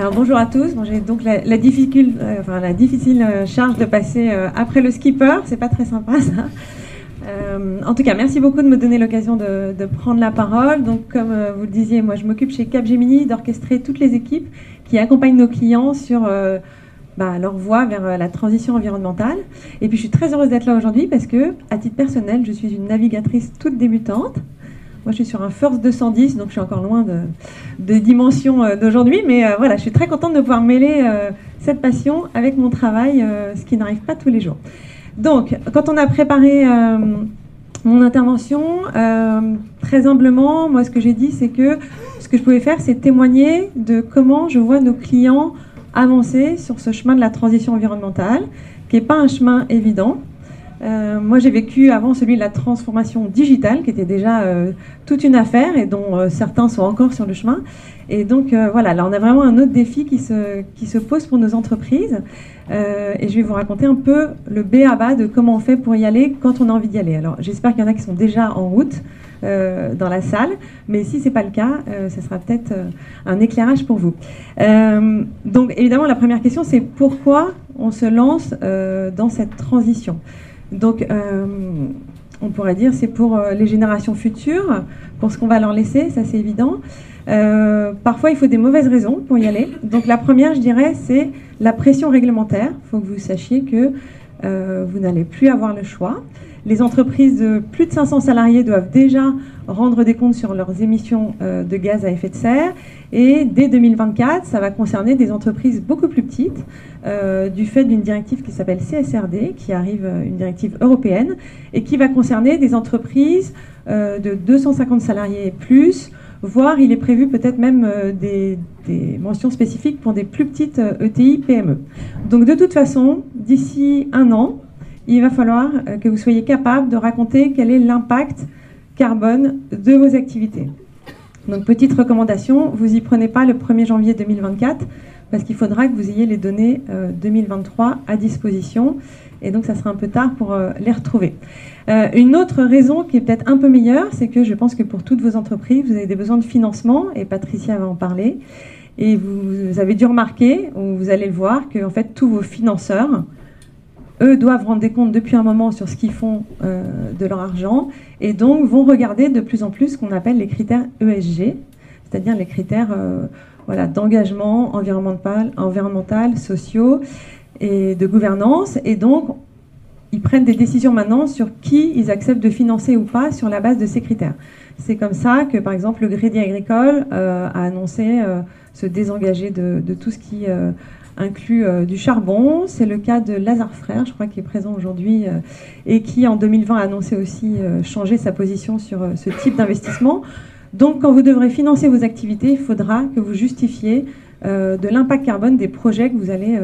Alors bonjour à tous. J'ai donc la, euh, difficile euh, charge de passer euh, après le skipper. C'est pas très sympa ça. En tout cas, merci beaucoup de me donner l'occasion de, prendre la parole. Donc, comme vous le disiez, moi je m'occupe chez Capgemini d'orchestrer toutes les équipes qui accompagnent nos clients sur bah, leur voie vers la transition environnementale. Et puis je suis très heureuse d'être là aujourd'hui parce que, à titre personnel, je suis une navigatrice toute débutante. Moi, je suis sur un First 210, donc je suis encore loin de, de dimensions euh, d'aujourd'hui. Mais euh, voilà, je suis très contente de pouvoir mêler euh, cette passion avec mon travail, ce qui n'arrive pas tous les jours. Donc, quand on a préparé mon intervention, très humblement, moi, ce que j'ai dit, c'est que ce que je pouvais faire, c'est témoigner de comment je vois nos clients avancer sur ce chemin de la transition environnementale, qui n'est pas un chemin évident. Euh, moi, j'ai vécu avant celui de la transformation digitale, qui était déjà euh, toute une affaire et dont euh, certains sont encore sur le chemin. Et donc, voilà, là, on a vraiment un autre défi qui se, qui se pose pour nos entreprises. Et je vais vous raconter un peu le B à bas de comment on fait pour y aller quand on a envie d'y aller. Alors, j'espère qu'il y en a qui sont déjà en route dans la salle, mais si c'est pas le cas, ce sera peut-être un éclairage pour vous. donc, évidemment, la première question, c'est pourquoi on se lance dans cette transition? Donc, euh, on pourrait dire c'est pour euh, les générations futures, pour ce qu'on va leur laisser, ça c'est évident. Euh, parfois, il faut des mauvaises raisons pour y aller. Donc, la première, je dirais, c'est la pression réglementaire. Il faut que vous sachiez que vous n'allez plus avoir le choix. Les entreprises de plus de 500 salariés doivent déjà rendre des comptes sur leurs émissions euh, de gaz à effet de serre. Et dès 2024, ça va concerner des entreprises beaucoup plus petites euh, du fait d'une directive qui s'appelle CSRD, qui arrive, euh, une directive européenne, et qui va concerner des entreprises de 250 salariés et plus, voire il est prévu peut-être même des, des, mentions spécifiques pour des plus petites ETI PME. Donc de toute façon, d'ici un an, il va falloir que vous soyez capable de raconter quel est l'impact carbone de vos activités. Donc petite recommandation, vous y prenez pas le 1er janvier 2024 parce qu'il faudra que vous ayez les données euh, 2023 à disposition et donc ça sera un peu tard pour euh, les retrouver. Euh, une autre raison qui est peut-être un peu meilleure, c'est que je pense que pour toutes vos entreprises, vous avez des besoins de financement et Patricia va en parler. Et vous, vous avez dû remarquer, ou vous allez le voir, que en fait tous vos financeurs eux doivent rendre des comptes depuis un moment sur ce qu'ils font euh, de leur argent et donc vont regarder de plus en plus ce qu'on appelle les critères ESG, c'est-à-dire les critères euh, voilà, d'engagement environnemental, environnemental, sociaux et de gouvernance. Et donc, ils prennent des décisions maintenant sur qui ils acceptent de financer ou pas sur la base de ces critères. C'est comme ça que, par exemple, le Crédit Agricole euh, a annoncé se désengager de, tout ce qui euh, inclut euh, du charbon. C'est le cas de Lazare Frères, je crois, qui est présent aujourd'hui euh, et qui, en 2020, a annoncé aussi changer sa position sur ce type d'investissement. Donc, quand vous devrez financer vos activités, il faudra que vous justifiez de l'impact carbone des projets que vous allez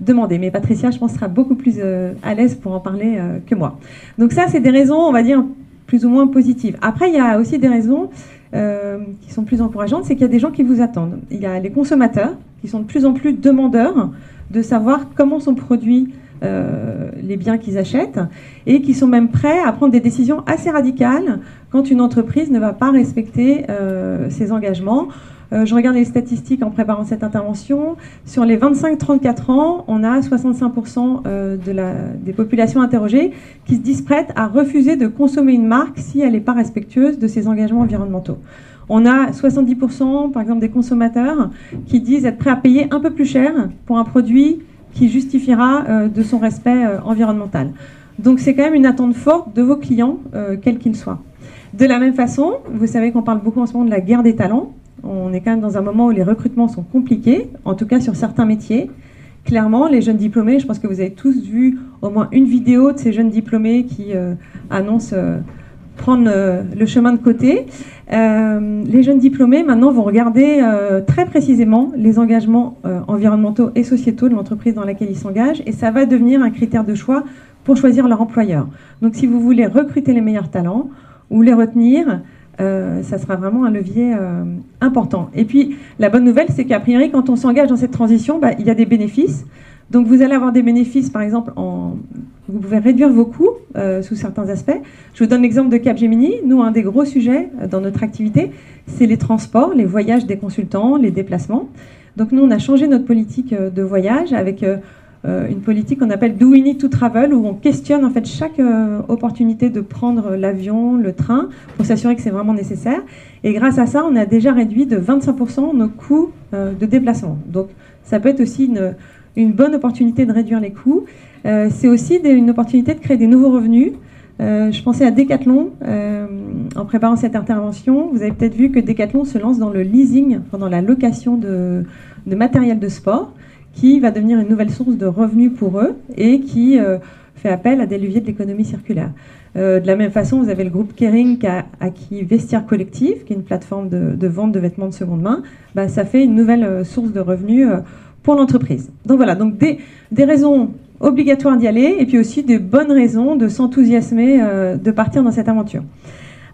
demander. Mais Patricia, je pense, sera beaucoup plus à l'aise pour en parler que moi. Donc ça, c'est des raisons, on va dire, plus ou moins positives. Après, il y a aussi des raisons euh, qui sont plus encourageantes, c'est qu'il y a des gens qui vous attendent. Il y a les consommateurs qui sont de plus en plus demandeurs de savoir comment sont produits euh, les biens qu'ils achètent et qui sont même prêts à prendre des décisions assez radicales quand une entreprise ne va pas respecter euh, ses engagements. Euh, je regarde les statistiques en préparant cette intervention. Sur les 25-34 ans, on a 65% euh, des populations interrogées qui se disent prêtes à refuser de consommer une marque si elle n'est pas respectueuse de ses engagements environnementaux. On a 70% par exemple des consommateurs qui disent être prêts à payer un peu plus cher pour un produit qui justifiera euh, de son respect environnemental. Donc c'est quand même une attente forte de vos clients, quels qu'ils soient. De la même façon, vous savez qu'on parle beaucoup en ce moment de la guerre des talents. On est quand même dans un moment où les recrutements sont compliqués, en tout cas sur certains métiers. Clairement, les jeunes diplômés, je pense que vous avez tous vu au moins une vidéo de ces jeunes diplômés qui euh, annoncent euh, prendre euh, le chemin de côté. Les jeunes diplômés, maintenant, vont regarder très précisément les engagements environnementaux et sociétaux de l'entreprise dans laquelle ils s'engagent, et ça va devenir un critère de choix pour choisir leur employeur. Donc, si vous voulez recruter les meilleurs talents ou les retenir, euh, ça sera vraiment un levier euh, important. Et puis, la bonne nouvelle, c'est qu'a priori, quand on s'engage dans cette transition, bah, il y a des bénéfices. Donc, vous allez avoir des bénéfices, par exemple, vous pouvez réduire vos coûts euh, sous certains aspects. Je vous donne l'exemple de Capgemini. Nous, un des gros sujets dans notre activité, c'est les transports, les voyages des consultants, les déplacements. Donc nous, on a changé notre politique de voyage avec une politique qu'on appelle Do We Need to Travel, où on questionne en fait chaque opportunité de prendre l'avion, le train, pour s'assurer que c'est vraiment nécessaire. Et grâce à ça, on a déjà réduit de 25% nos coûts de déplacement. Donc ça peut être aussi une, bonne opportunité de réduire les coûts. c'est aussi une opportunité de créer des nouveaux revenus. Euh, je pensais à Decathlon euh, en préparant cette intervention. Vous avez peut-être vu que Decathlon se lance dans le leasing, dans la location de, matériel de sport, qui va devenir une nouvelle source de revenus pour eux et qui euh, fait appel à des leviers de l'économie circulaire. de la même façon, vous avez le groupe Kering qui a acquis Vestiaire Collectif, qui est une plateforme de, vente de vêtements de seconde main. Bah, ça fait une nouvelle source de revenus pour l'entreprise. Donc voilà, donc des, raisons obligatoire d'y aller et puis aussi des bonnes raisons de s'enthousiasmer euh, de partir dans cette aventure.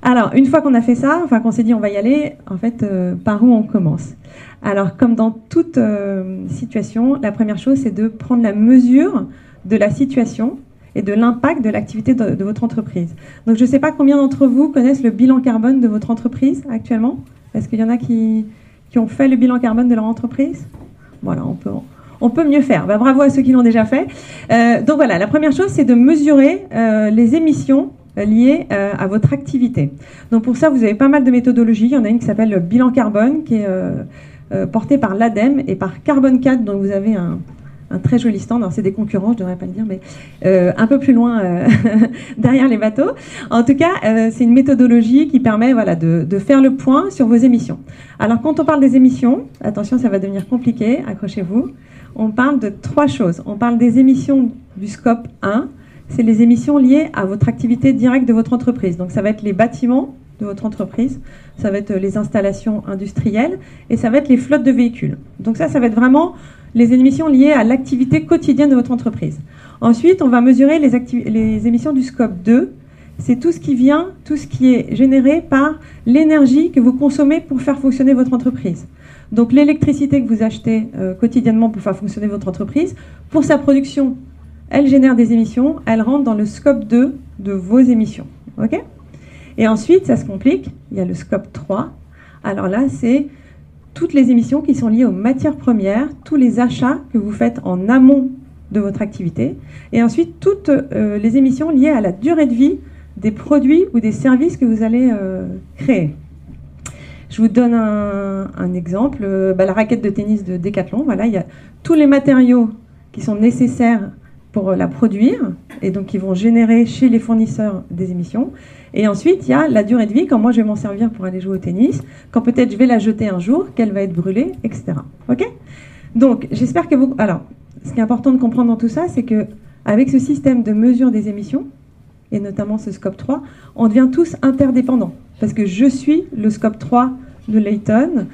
Alors, une fois qu'on a fait ça, enfin qu'on s'est dit on va y aller, en fait, euh, par où on commence? Alors, comme dans toute euh, situation, la première chose, c'est de prendre la mesure de la situation et de l'impact de l'activité de, votre entreprise. Donc, je ne sais pas combien d'entre vous connaissent le bilan carbone de votre entreprise actuellement. Est-ce qu'il y en a qui, qui ont fait le bilan carbone de leur entreprise? Voilà, on peut on peut mieux faire. Bah, bravo à ceux qui l'ont déjà fait. Euh, donc voilà, la première chose, c'est de mesurer euh, les émissions liées à votre activité. Donc pour ça, vous avez pas mal de méthodologies. Il y en a une qui s'appelle le bilan carbone, qui est portée par l'ADEME et par Carbon 4, dont vous avez un, très joli stand. Alors c'est des concurrents, je ne devrais pas le dire, mais un peu plus loin derrière les bateaux. En tout cas, c'est une méthodologie qui permet voilà, de, de, faire le point sur vos émissions. Alors quand on parle des émissions, attention, ça va devenir compliqué, accrochez-vous on parle de trois choses. On parle des émissions du scope 1, c'est les émissions liées à votre activité directe de votre entreprise. Donc ça va être les bâtiments de votre entreprise, ça va être les installations industrielles et ça va être les flottes de véhicules. Donc ça, ça va être vraiment les émissions liées à l'activité quotidienne de votre entreprise. Ensuite, on va mesurer les, les émissions du scope 2. C'est tout ce qui vient, tout ce qui est généré par l'énergie que vous consommez pour faire fonctionner votre entreprise. Donc l'électricité que vous achetez euh, quotidiennement pour faire fonctionner votre entreprise, pour sa production, elle génère des émissions, elle rentre dans le scope 2 de vos émissions. OK? Et ensuite, ça se complique, il y a le scope 3. Alors là, c'est toutes les émissions qui sont liées aux matières premières, tous les achats que vous faites en amont de votre activité, et ensuite toutes euh, les émissions liées à la durée de vie des produits ou des services que vous allez euh, créer. Je vous donne un, exemple. Euh, bah, la raquette de tennis de Decathlon, voilà, il y a tous les matériaux qui sont nécessaires pour la produire et donc qui vont générer chez les fournisseurs des émissions. Et ensuite, il y a la durée de vie, quand moi je vais m'en servir pour aller jouer au tennis, quand peut-être je vais la jeter un jour, qu'elle va être brûlée, etc. Ok? Donc, j'espère que vous. Alors, ce qui est important de comprendre dans tout ça, c'est que avec ce système de mesure des émissions, et notamment ce scope 3, on devient tous interdépendants parce que je suis le scope 3 de Layton.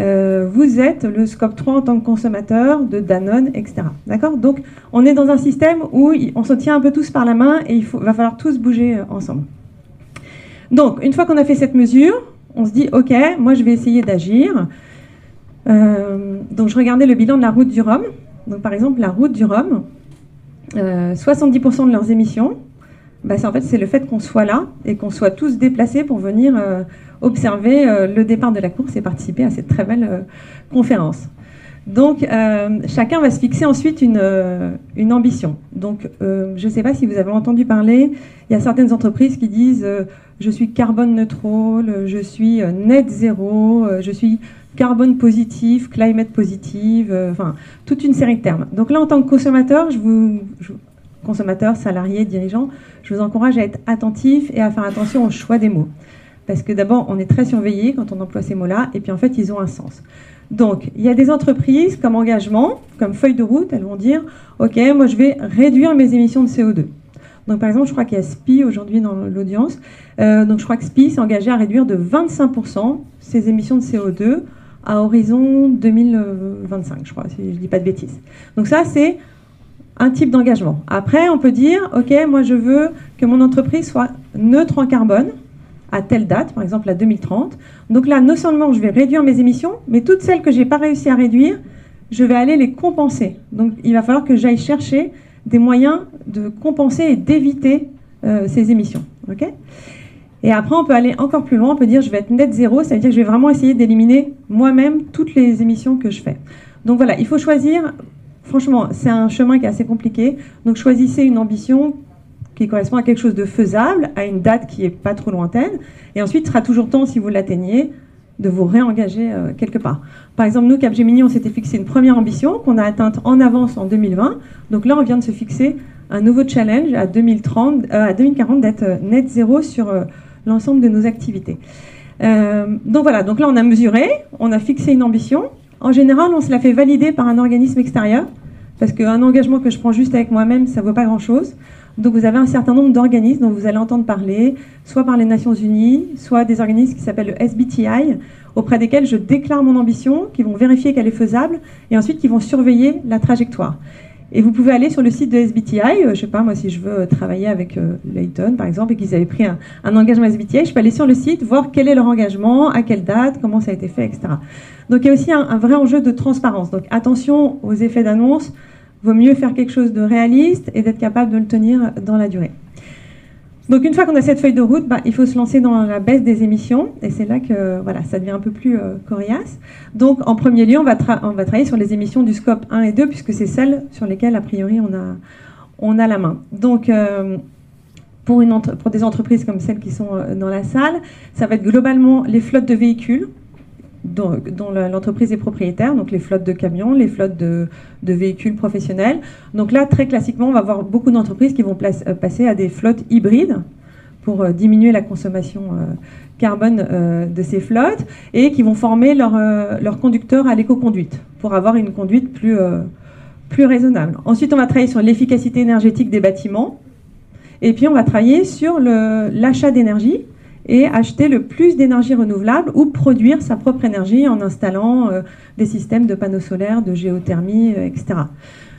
Euh, vous êtes le scope 3 en tant que consommateur de Danone, etc. D'accord? Donc, on est dans un système où on se tient un peu tous par la main et il va falloir tous bouger euh, ensemble. Donc, une fois qu'on a fait cette mesure, on se dit, OK, moi je vais essayer d'agir. Euh, donc, je regardais le bilan de la route du Rhum. Donc, par exemple, la route du Rhum, 70% de leurs émissions, bah, en fait, c'est le fait qu'on soit là et qu'on soit tous déplacés pour venir euh, observer euh, le départ de la course et participer à cette très belle euh, conférence. Donc, chacun va se fixer ensuite une, ambition. Donc, je ne sais pas si vous avez entendu parler, il y a certaines entreprises qui disent je suis carbone neutre, je suis net zéro, je suis carbone positif, climate positive, enfin, toute une série de termes. Donc là, en tant que consommateur, je vous, consommateur, salarié, dirigeant, je vous encourage à être attentif et à faire attention au choix des mots. Parce que d'abord, on est très surveillé quand on emploie ces mots-là, et puis en fait, ils ont un sens. Donc, il y a des entreprises comme engagement, comme feuille de route, elles vont dire, OK, moi je vais réduire mes émissions de CO2. Donc, par exemple, je crois qu'il y a SPI aujourd'hui dans l'audience. Euh, donc, je crois que SPI s'est engagé à réduire de 25% ses émissions de CO2 à horizon 2025, je crois, si je ne dis pas de bêtises. Donc, ça, c'est un type d'engagement. Après, on peut dire, OK, moi je veux que mon entreprise soit neutre en carbone à telle date, par exemple à 2030. Donc là, non seulement je vais réduire mes émissions, mais toutes celles que je n'ai pas réussi à réduire, je vais aller les compenser. Donc il va falloir que j'aille chercher des moyens de compenser et d'éviter euh, ces émissions. OK? Et après, on peut aller encore plus loin, on peut dire je vais être net zéro, ça veut dire que je vais vraiment essayer d'éliminer moi-même toutes les émissions que je fais. Donc voilà, il faut choisir. Franchement, c'est un chemin qui est assez compliqué. Donc choisissez une ambition qui correspond à quelque chose de faisable, à une date qui est pas trop lointaine. Et ensuite, il sera toujours temps, si vous l'atteignez, de vous réengager euh, quelque part. Par exemple, nous, Capgemini, on s'était fixé une première ambition qu'on a atteinte en avance en 2020. Donc là, on vient de se fixer un nouveau challenge à 2030, euh, à 2040 d'être euh, net zéro sur l'ensemble de nos activités. donc voilà, donc là, on a mesuré, on a fixé une ambition. En général, on se la fait valider par un organisme extérieur, parce qu'un engagement que je prends juste avec moi-même, ça ne vaut pas grand-chose. Donc vous avez un certain nombre d'organismes dont vous allez entendre parler, soit par les Nations Unies, soit des organismes qui s'appellent le SBTI, auprès desquels je déclare mon ambition, qui vont vérifier qu'elle est faisable, et ensuite qui vont surveiller la trajectoire. Et vous pouvez aller sur le site de SBTI, euh, je sais pas, moi si je veux travailler avec euh, Layton par exemple, et qu'ils avaient pris un, engagement SBTI, je peux aller sur le site, voir quel est leur engagement, à quelle date, comment ça a été fait, etc. Donc il y a aussi un vrai enjeu de transparence. Donc attention aux effets d'annonce, vaut mieux faire quelque chose de réaliste et d'être capable de le tenir dans la durée. Donc une fois qu'on a cette feuille de route, bah, il faut se lancer dans la baisse des émissions et c'est là que voilà, ça devient un peu plus euh, coriace. Donc en premier lieu, on va, travailler sur les émissions du scope 1 et 2 puisque c'est celles sur lesquelles a priori on a, la main. Donc euh, pour des entreprises comme celles qui sont euh, dans la salle, ça va être globalement les flottes de véhicules, dont, l'entreprise est propriétaire, donc les flottes de camions, les flottes de, véhicules professionnels. Donc là, très classiquement, on va avoir beaucoup d'entreprises qui vont euh, passer à des flottes hybrides pour euh, diminuer la consommation euh, carbone de ces flottes et qui vont former leurs leur conducteurs à l'éco-conduite pour avoir une conduite plus raisonnable. Ensuite, on va travailler sur l'efficacité énergétique des bâtiments et puis on va travailler sur l'achat d'énergie et acheter le plus d'énergie renouvelable ou produire sa propre énergie en installant euh, des systèmes de panneaux solaires, de géothermie, euh, etc.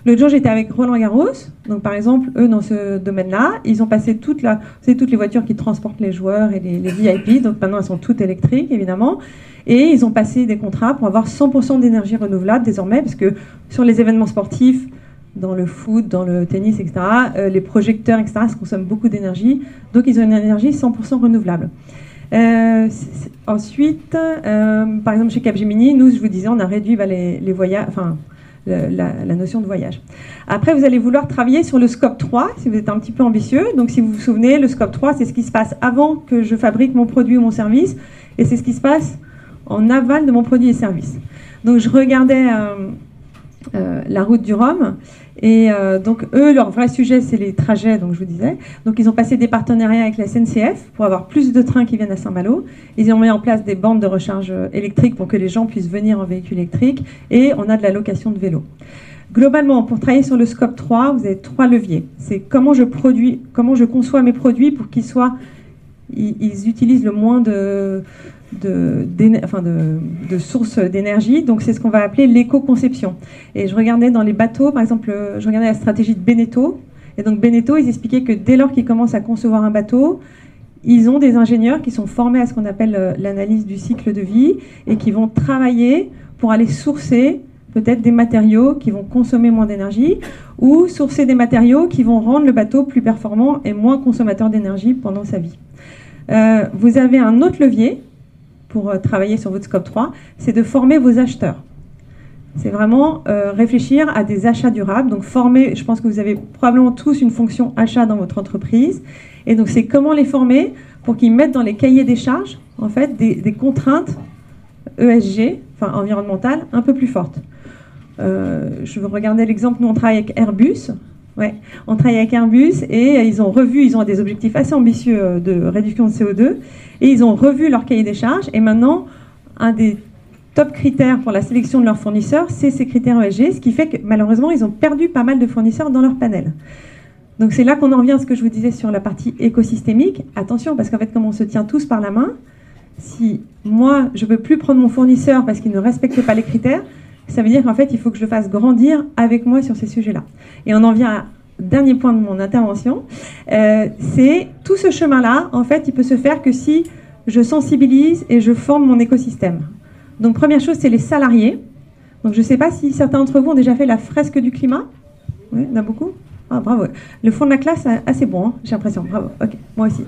L'autre jour, j'étais avec Roland Garros. Donc, par exemple, eux, dans ce domaine-là, ils ont passé toutes les voitures qui transportent les joueurs et les, les VIP. Donc, maintenant, elles sont toutes électriques, évidemment. Et ils ont passé des contrats pour avoir 100% d'énergie renouvelable désormais, parce que sur les événements sportifs, dans le foot, dans le tennis, etc. Euh, les projecteurs, etc. Ça consomme beaucoup d'énergie. Donc, ils ont une énergie 100% renouvelable. Euh, ensuite, euh, par exemple, chez Capgemini, nous, je vous disais, on a réduit bah, les, voyages, enfin, la, notion de voyage. Après, vous allez vouloir travailler sur le scope 3, si vous êtes un petit peu ambitieux. Donc, si vous vous souvenez, le scope 3, c'est ce qui se passe avant que je fabrique mon produit ou mon service, et c'est ce qui se passe en aval de mon produit et service. Donc, je regardais la route du Rhum, et euh, donc, eux, leur vrai sujet, c'est les trajets, donc je vous disais. Donc, ils ont passé des partenariats avec la SNCF pour avoir plus de trains qui viennent à Saint-Malo. Ils ont mis en place des bandes de recharge électrique pour que les gens puissent venir en véhicule électrique. Et on a de la location de vélos. Globalement, pour travailler sur le scope 3, vous avez trois leviers. C'est comment je produis, comment je conçois mes produits pour qu'ils soient, ils utilisent le moins de, de, sources d'énergie. Donc c'est ce qu'on va appeler l'éco-conception. Et je regardais dans les bateaux, par exemple, je regardais la stratégie de Beneteau. Et donc Beneteau, ils expliquaient que dès lors qu'ils commencent à concevoir un bateau, ils ont des ingénieurs qui sont formés à ce qu'on appelle euh, l'analyse du cycle de vie et qui vont travailler pour aller sourcer peut-être des matériaux qui vont consommer moins d'énergie ou sourcer des matériaux qui vont rendre le bateau plus performant et moins consommateur d'énergie pendant sa vie. Euh, vous avez un autre levier pour euh, travailler sur votre scope 3, c'est de former vos acheteurs. C'est vraiment euh, réfléchir à des achats durables. Donc former, je pense que vous avez probablement tous une fonction achat dans votre entreprise. Et donc c'est comment les former pour qu'ils mettent dans les cahiers des charges en fait des, contraintes ESG, enfin environnementales, un peu plus fortes. Je veux regarder l'exemple, nous on travaille avec Airbus. Ouais, on travaille avec Airbus et ils ont revu, ils ont des objectifs assez ambitieux de réduction de CO2 et ils ont revu leur cahier des charges. Et maintenant, un des top critères pour la sélection de leurs fournisseurs, c'est ces critères ESG, ce qui fait que malheureusement, ils ont perdu pas mal de fournisseurs dans leur panel. Donc c'est là qu'on en revient à ce que je vous disais sur la partie écosystémique. Attention, parce qu'en fait, comme on se tient tous par la main, si moi, je ne peux plus prendre mon fournisseur parce qu'il ne respecte pas les critères, ça veut dire qu'en fait, il faut que je le fasse grandir avec moi sur ces sujets-là. Et on en vient à dernier point de mon intervention, euh, c'est tout ce chemin-là, en fait, il peut se faire que si je sensibilise et je forme mon écosystème. Donc, première chose, c'est les salariés. Donc, je ne sais pas si certains d'entre vous ont déjà fait la fresque du climat. Oui, il y en a beaucoup ah, bravo. Le fond de la classe, assez bon, hein, j'ai l'impression. Bravo. Ok, moi aussi.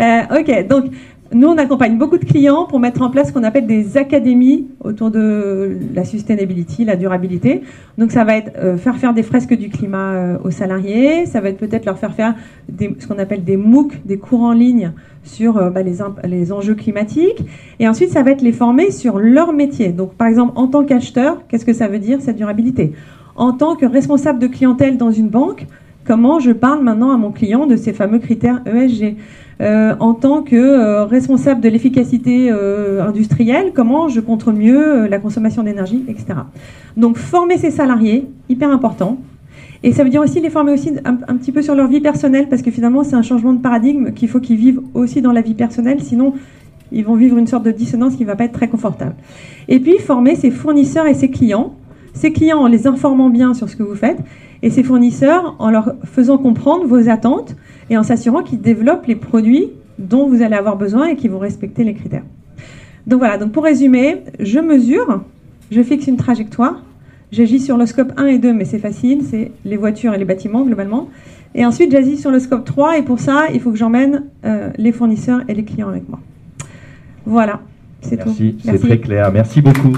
Euh, ok, donc nous, on accompagne beaucoup de clients pour mettre en place ce qu'on appelle des académies autour de la sustainability, la durabilité. Donc, ça va être euh, faire faire des fresques du climat euh, aux salariés, ça va être peut-être leur faire faire ce qu'on appelle des MOOC, des cours en ligne sur euh, bah, les, les, enjeux climatiques. Et ensuite, ça va être les former sur leur métier. Donc, par exemple, en tant qu'acheteur, qu'est-ce que ça veut dire cette durabilité? En tant que responsable de clientèle dans une banque, comment je parle maintenant à mon client de ces fameux critères ESG en tant que euh, responsable de l'efficacité euh, industrielle, comment je contrôle mieux la consommation d'énergie, etc. Donc former ses salariés, hyper important. Et ça veut dire aussi les former aussi un, petit peu sur leur vie personnelle, parce que finalement c'est un changement de paradigme qu'il faut qu'ils vivent aussi dans la vie personnelle, sinon ils vont vivre une sorte de dissonance qui ne va pas être très confortable. Et puis former ses fournisseurs et ses clients, ses clients en les informant bien sur ce que vous faites, et ses fournisseurs en leur faisant comprendre vos attentes et en s'assurant qu'ils développent les produits dont vous allez avoir besoin et qui vont respecter les critères. Donc voilà, donc pour résumer, je mesure, je fixe une trajectoire, j'agis sur le scope 1 et 2, mais c'est facile, c'est les voitures et les bâtiments globalement. Et ensuite, j'agis sur le scope 3, et pour ça, il faut que j'emmène euh, les fournisseurs et les clients avec moi. Voilà, c'est tout. Merci, c'est très clair. Merci beaucoup.